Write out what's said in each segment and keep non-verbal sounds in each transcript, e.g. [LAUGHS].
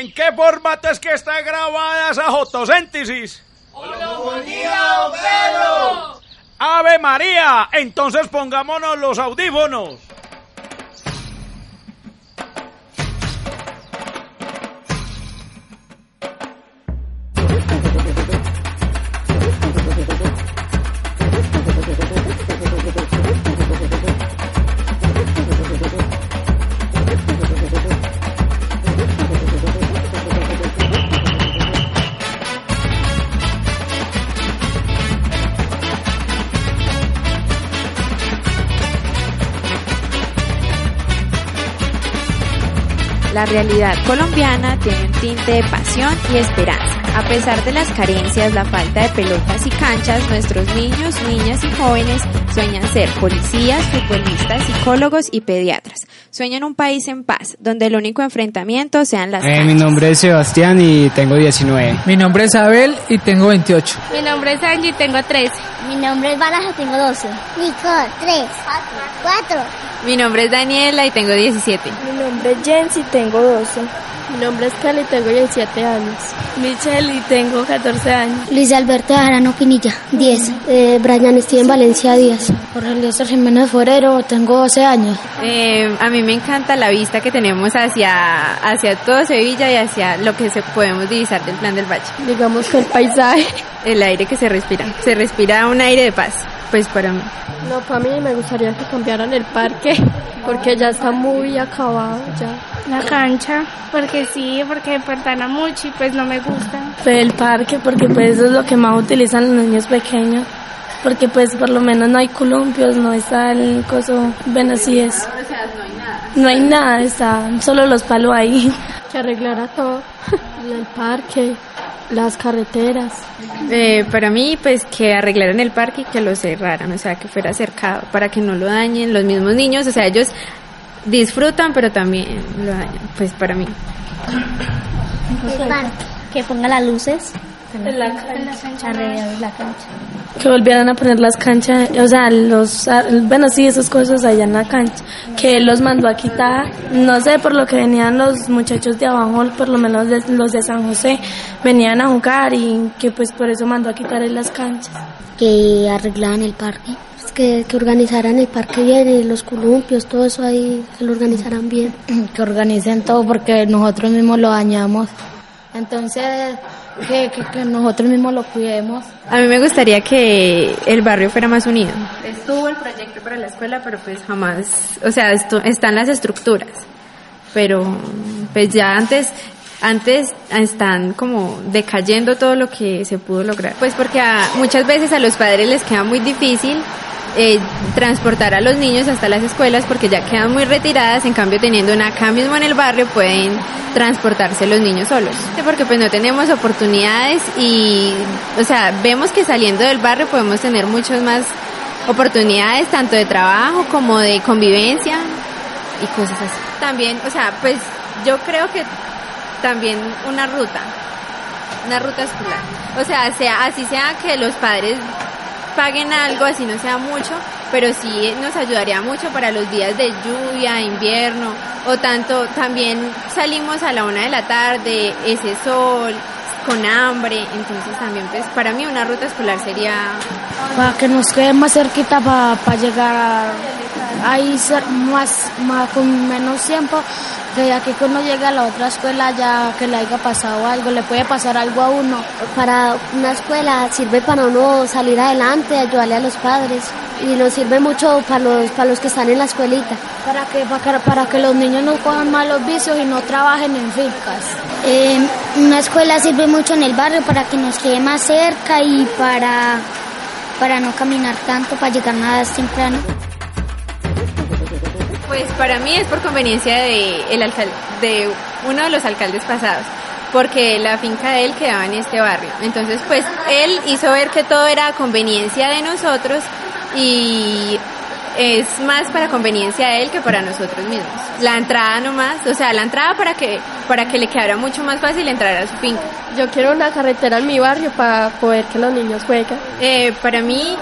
¿En qué formato es que está grabada esa fotosíntesis? ¡Holofonía, Pedro! ¡Ave María! Entonces pongámonos los audífonos. La realidad colombiana tiene un tinte de pasión y esperanza. A pesar de las carencias, la falta de pelotas y canchas, nuestros niños, niñas y jóvenes sueñan ser policías, futbolistas, psicólogos y pediatras. Sueñan un país en paz, donde el único enfrentamiento sean las eh, Mi nombre es Sebastián y tengo 19. Mi nombre es Abel y tengo 28. Mi nombre es Angie y tengo 13. Mi nombre es Balaja, tengo 12. Nicole, 3. 4. Mi nombre es Daniela y tengo 17. Mi nombre es Jensi y tengo 12. Mi nombre es Kelly y tengo 17 años. Michelle y tengo 14 años. Luis Alberto Arano Pinilla, 10. Eh, Brian Steven Valencia, 10. Jorge Eliezer Jiménez Forero, tengo 12 años. Eh, a mí me encanta la vista que tenemos hacia, hacia todo Sevilla y hacia lo que se podemos divisar del plan del Valle. Digamos que el paisaje. El aire que se respira. Se respira un aire de paz. Pues para mí. No, para mí me gustaría que cambiaran el parque porque ya está muy acabado ya. La cancha, porque sí, porque perdona mucho y pues no me gusta. El parque, porque pues eso es lo que más utilizan los niños pequeños. Porque pues por lo menos no hay columpios, no está el coso, ven así es. no hay nada. No hay nada, está solo los palos ahí. Que arreglara todo, [LAUGHS] el parque, las carreteras. Eh, para mí, pues que arreglaran el parque y que lo cerraran, o sea, que fuera cercado para que no lo dañen los mismos niños, o sea, ellos disfrutan, pero también lo dañan, pues para mí. El parque. Que ponga las luces. En la cancha. Alrededor de la cancha. Que volvieran a poner las canchas, o sea, los, bueno, sí, esas cosas allá en la cancha. Que él los mandó a quitar, no sé, por lo que venían los muchachos de abajo, por lo menos de, los de San José, venían a jugar y que pues por eso mandó a quitar en las canchas. Que arreglaran el parque. Que, que, organizaran el parque bien, los columpios, todo eso ahí, que lo organizaran bien. [CLEARS THROAT] Que organicen todo porque nosotros mismos lo dañamos. Entonces, que, que, que, nosotros mismos lo cuidemos. A mí me gustaría que el barrio fuera más unido. Estuvo el proyecto para la escuela, pero pues jamás, o sea, esto, están las estructuras, pero pues ya antes antes están como decayendo todo lo que se pudo lograr. Pues porque a, muchas veces a los padres les queda muy difícil eh, transportar a los niños hasta las escuelas porque ya quedan muy retiradas, en cambio teniendo una acá mismo en el barrio pueden transportarse los niños solos. Porque pues no tenemos oportunidades y, o sea, vemos que saliendo del barrio podemos tener muchas más oportunidades, tanto de trabajo como de convivencia y cosas así. También, o sea, pues yo creo que también una ruta, una ruta escolar. O sea, sea así sea que los padres paguen algo, así no sea mucho, pero sí nos ayudaría mucho para los días de lluvia, invierno, o tanto también salimos a la una de la tarde, ese sol, con hambre, entonces también pues para mí una ruta escolar sería... Para que nos quede más cerquita para pa llegar ahí ser más, más, con menos tiempo que aquí cuando llegue a la otra escuela ya que le haya pasado algo, le puede pasar algo a uno. Para una escuela sirve para uno salir adelante, ayudarle a los padres y nos sirve mucho para los, para los que están en la escuelita. Para que, para, para que los niños no cojan malos vicios y no trabajen en fincas. Eh, una escuela sirve mucho en el barrio para que nos quede más cerca y para, para no caminar tanto, para llegar más temprano. Pues para mí es por conveniencia de, el alcalde, de uno de los alcaldes pasados, porque la finca de él quedaba en este barrio. Entonces, pues él hizo ver que todo era conveniencia de nosotros y es más para conveniencia de él que para nosotros mismos. La entrada nomás, o sea, la entrada para que para que le quedara mucho más fácil entrar a su finca. Yo quiero una carretera en mi barrio para poder que los niños jueguen. Eh, para mí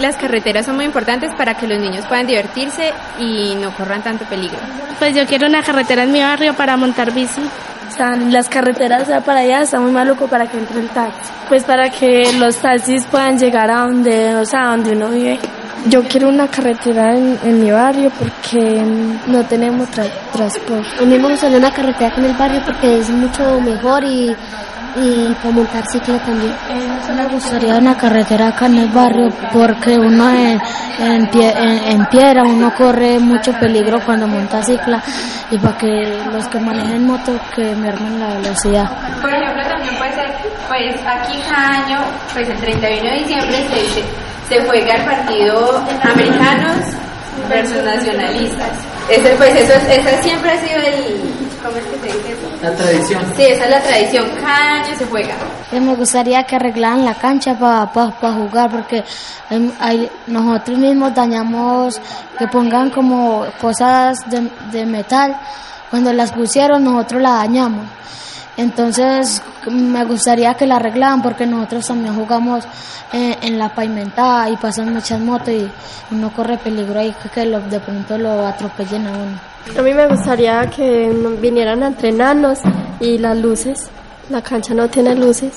las carreteras son muy importantes para que los niños puedan divertirse y no corran tanto peligro. Pues yo quiero una carretera en mi barrio para montar bici. O sea, las carreteras para allá está muy maluco para que entre el taxi. Pues para que los taxis puedan llegar a donde, o sea, donde uno vive. Yo quiero una carretera en, en mi barrio porque no tenemos tra transporte. A mí me gustaría una carretera en el barrio porque es mucho mejor y y para montar cicla también. Me gustaría una carretera acá en el barrio porque uno en, en, pie, en, en, piedra uno corre mucho peligro cuando monta cicla y para que los que manejen moto que mermen la velocidad. Por ejemplo, también puede ser, pues aquí cada año, pues el 31 de diciembre se, se juega el partido americanos versus nacionalistas. Ese, pues eso, ese siempre ha sido el, ¿cómo es que se dice eso? La tradición. Sí, esa es la tradición, cada año se juega. Me gustaría que arreglaran la cancha para pa, pa jugar porque hay, hay, nosotros mismos dañamos, que pongan como cosas de, de metal, cuando las pusieron nosotros la dañamos. Entonces me gustaría que la arreglaran porque nosotros también jugamos en, en, la pavimentada y pasan muchas motos y uno corre peligro ahí que, que lo, de pronto lo atropellen a uno. A mí me gustaría que vinieran a entrenarnos y las luces. La cancha no tiene luces.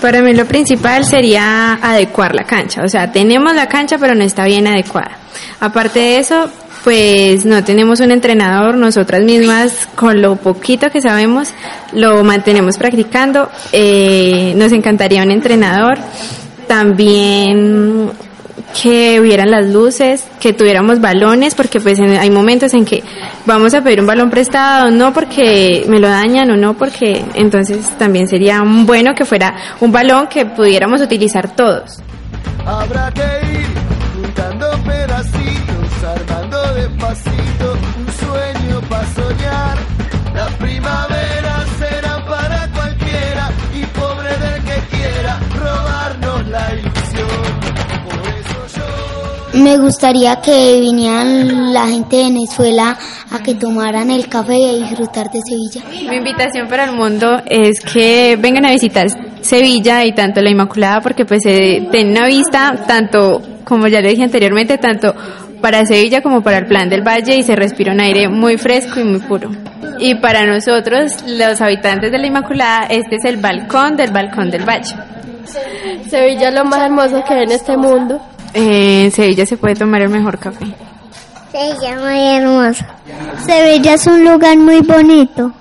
Para mí lo principal sería adecuar la cancha. O sea, tenemos la cancha pero no está bien adecuada. Aparte de eso, pues no tenemos un entrenador, nosotras mismas con lo poquito que sabemos lo mantenemos practicando. Eh, nos encantaría un entrenador. También que hubieran las luces, que tuviéramos balones, porque pues hay momentos en que vamos a pedir un balón prestado, no porque me lo dañan o no porque entonces también sería bueno que fuera un balón que pudiéramos utilizar todos. Habrá que ir juntando pedacitos, Me gustaría que vinieran la gente de Venezuela a que tomaran el café y a disfrutar de Sevilla. Mi invitación para el mundo es que vengan a visitar Sevilla y tanto la Inmaculada porque pues se tiene una vista tanto, como ya le dije anteriormente, tanto para Sevilla como para el Plan del Valle y se respira un aire muy fresco y muy puro. Y para nosotros, los habitantes de la Inmaculada, este es el balcón del balcón del Valle. Sevilla es lo más hermoso que hay en este mundo. Eh, en Sevilla se puede tomar el mejor café. Sevilla muy hermoso. Sevilla es un lugar muy bonito.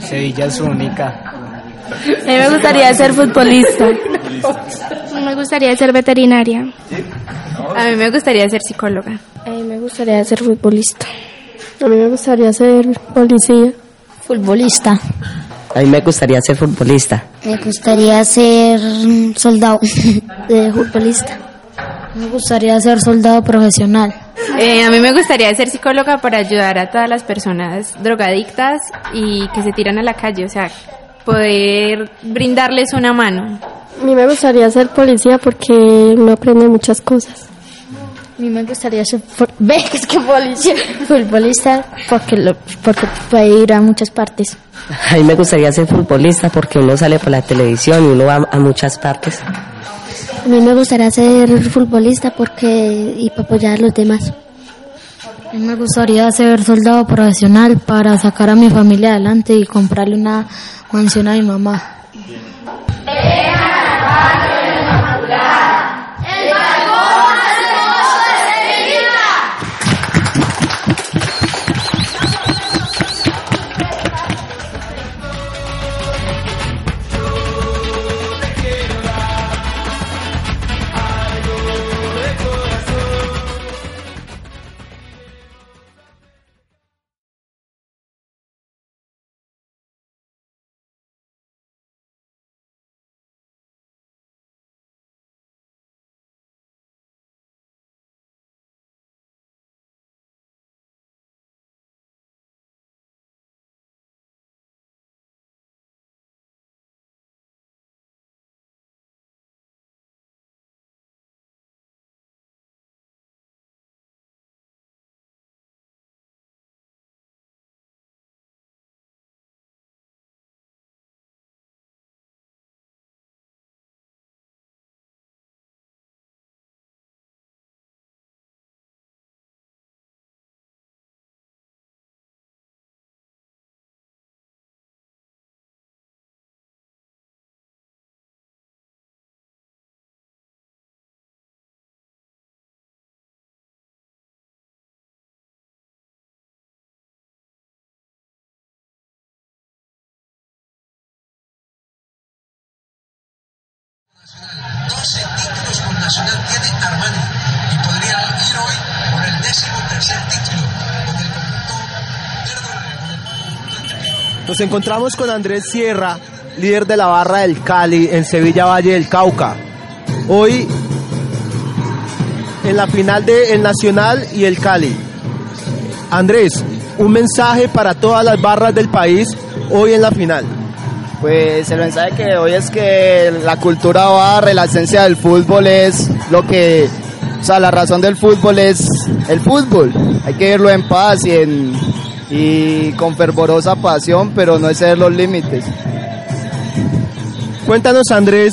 Sevilla es única. A mí me gustaría ser futbolista. me gustaría ser veterinaria. A mí me gustaría ser psicóloga. A mí me gustaría ser futbolista. A mí me gustaría ser policía. Futbolista. A mí me gustaría ser futbolista. Me gustaría ser soldado [LAUGHS] de futbolista. Me gustaría ser soldado profesional. Eh, a mí me gustaría ser psicóloga para ayudar a todas las personas drogadictas y que se tiran a la calle, o sea, poder brindarles una mano. A mí me gustaría ser policía porque uno aprende muchas cosas. A mí me gustaría ser [LAUGHS] ve es que policía, futbolista porque lo, porque puede ir a muchas partes. A mí me gustaría ser futbolista porque uno sale por la televisión y uno va a muchas partes. A mí me gustaría ser futbolista porque y para apoyar a los demás. A mí me gustaría ser soldado profesional para sacar a mi familia adelante y comprarle una mansión a mi mamá. Nos encontramos con Andrés Sierra, líder de la barra del Cali en Sevilla Valle del Cauca. Hoy en la final de el Nacional y el Cali. Andrés, un mensaje para todas las barras del país hoy en la final. Pues el mensaje que hoy es que la cultura barra, la esencia del fútbol es lo que, o sea, la razón del fútbol es el fútbol. Hay que verlo en paz y, en, y con fervorosa pasión, pero no exceder los límites. Cuéntanos Andrés,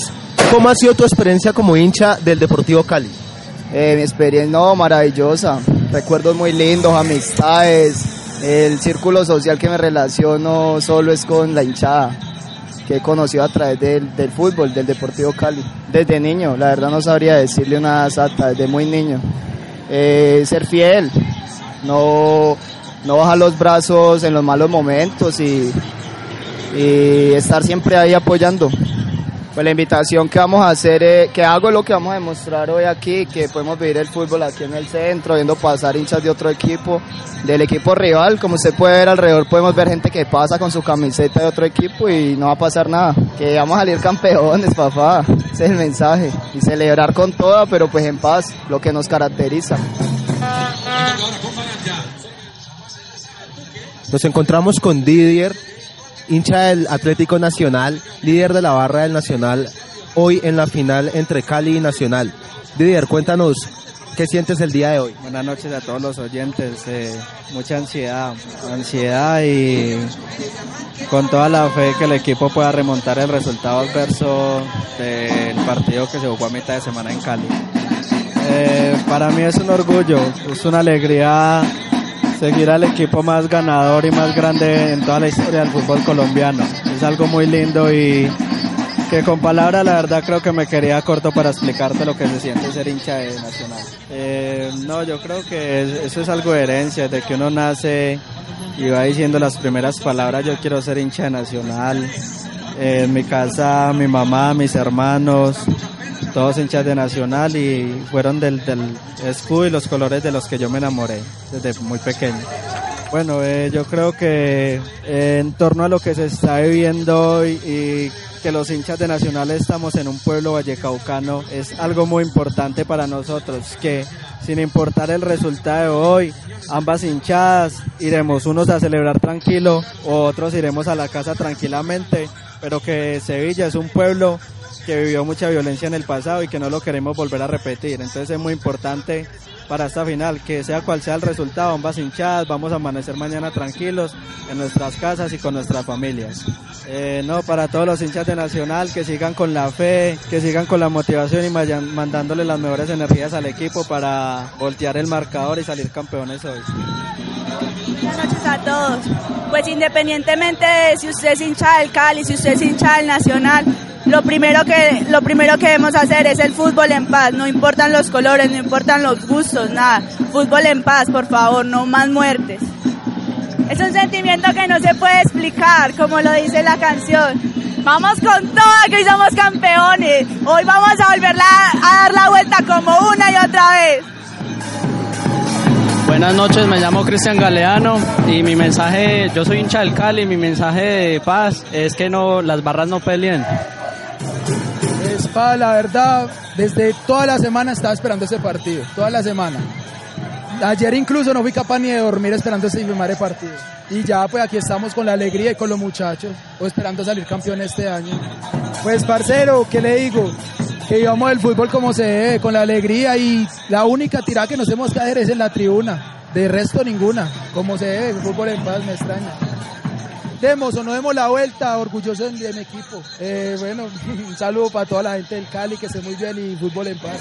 ¿cómo ha sido tu experiencia como hincha del Deportivo Cali? Eh, mi experiencia, no, maravillosa. Recuerdos muy lindos, amistades. El círculo social que me relaciono solo es con la hinchada, que he conocido a través del, del fútbol, del Deportivo Cali. Desde niño, la verdad no sabría decirle una sata, desde muy niño. Eh, ser fiel, no, no bajar los brazos en los malos momentos y, estar siempre ahí apoyando. Pues la invitación que vamos a hacer, eh, que hago lo que vamos a demostrar hoy aquí, que podemos vivir el fútbol aquí en el centro, viendo pasar hinchas de otro equipo, del equipo rival, como usted puede ver alrededor, podemos ver gente que pasa con su camiseta de otro equipo y no va a pasar nada, que vamos a salir campeones, papá, ese es el mensaje, y celebrar con toda, pero pues en paz, lo que nos caracteriza. Nos encontramos con Didier, hincha del Atlético Nacional, líder de la barra del Nacional, hoy en la final entre Cali y Nacional. Didier, cuéntanos, ¿qué sientes el día de hoy? Buenas noches a todos los oyentes, eh, mucha ansiedad, ansiedad y con toda la fe que el equipo pueda remontar el resultado adverso del partido que se jugó a mitad de semana en Cali. Eh, para mí es un orgullo, es una alegría seguir al equipo más ganador y más grande en toda la historia del fútbol colombiano. Es algo muy lindo y que con palabras la verdad creo que me quería corto para explicarte lo que se siente ser hincha de Nacional. Eh, no, yo creo que eso es algo de herencia, de que uno nace y va diciendo las primeras palabras, yo quiero ser hincha de Nacional. Eh, en mi casa, mi mamá, mis hermanos, todos hinchas de Nacional y fueron del, del escudo y los colores de los que yo me enamoré desde muy pequeño. Bueno, eh, yo creo que eh, en torno a lo que se está viviendo hoy y que los hinchas de Nacional estamos en un pueblo vallecaucano es algo muy importante para nosotros, que sin importar el resultado de hoy, ambas hinchadas iremos unos a celebrar tranquilo otros iremos a la casa tranquilamente, pero que Sevilla es un pueblo que vivió mucha violencia en el pasado y que no lo queremos volver a repetir. Entonces es muy importante para esta final, que sea cual sea el resultado, ambas hinchadas, vamos a amanecer mañana tranquilos en nuestras casas y con nuestras familias. Eh, no, para todos los hinchas de Nacional, que sigan con la fe, que sigan con la motivación y vayan mandándole las mejores energías al equipo para voltear el marcador y salir campeones hoy. Buenas noches a todos. Pues independientemente de si usted es hincha del Cali, si usted es hincha del Nacional, lo primero que lo primero que debemos hacer es el fútbol en paz, no importan los colores, no importan los gustos, nada. Fútbol en paz, por favor, no más muertes. Es un sentimiento que no se puede explicar, como lo dice la canción. Vamos con toda que hoy somos campeones. Hoy vamos a volverla a dar la vuelta como una y otra vez. Buenas noches, me llamo Cristian Galeano y mi mensaje, yo soy hincha del Cali, mi mensaje de paz es que no las barras no peleen. Espada, la verdad, desde toda la semana estaba esperando ese partido, toda la semana. Ayer incluso no fui capaz ni de dormir esperando ese primer partido. Y ya pues aquí estamos con la alegría y con los muchachos, o esperando salir campeón este año. Pues parcero, ¿qué le digo? Que vivamos el fútbol como se debe, con la alegría y la única tirada que nos hemos caer es en la tribuna. De resto ninguna, como se debe, fútbol en paz me extraña. Demos o no demos la vuelta, orgulloso de mi equipo. Eh, bueno, [LAUGHS] un saludo para toda la gente del Cali, que esté muy bien y fútbol en paz.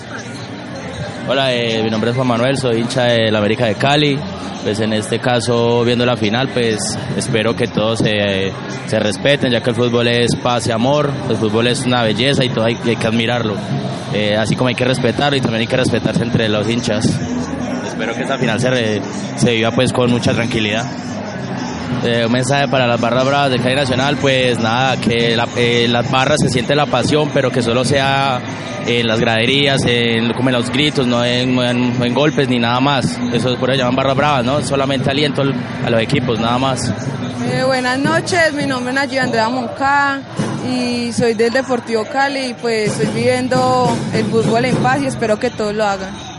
Hola, eh, mi nombre es Juan Manuel, soy hincha de la América de Cali. Pues en este caso, viendo la final, pues espero que todos se, respeten, ya que el fútbol es paz y amor, el fútbol es una belleza y todo hay, hay que admirarlo. Eh, así como hay que respetarlo y también hay que respetarse entre los hinchas. Espero que esta final se, re, se viva pues con mucha tranquilidad. Eh, un mensaje para las barras bravas de Cali Nacional, pues nada, que eh, las barras se siente la pasión, pero que solo sea en las graderías, en, como en los gritos, no en, en- golpes ni nada más. Eso por eso llaman barras bravas, ¿no? Solamente aliento al- a los equipos, nada más. Eh, buenas noches, mi nombre es Nayi Andrea Moncada y soy del Deportivo Cali y pues estoy viviendo el fútbol en paz y espero que todos lo hagan.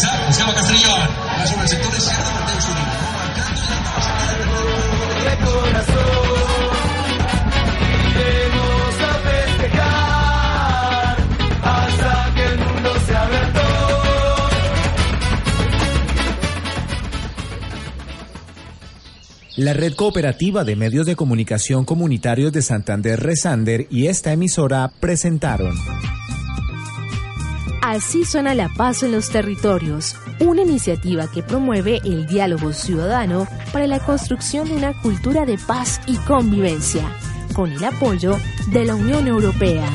Cabeza, buscaba Castellón. Va sobre el sector izquierdo, Mateo Zúñiga. de corazón. Iremos a festejar hasta que el abierto. La Red Cooperativa de Medios de Comunicación Comunitarios de Santander Resander y esta emisora presentaron Así suena la paz en los territorios, una iniciativa que promueve el diálogo ciudadano para la construcción de una cultura de paz y convivencia, con el apoyo de la Unión Europea.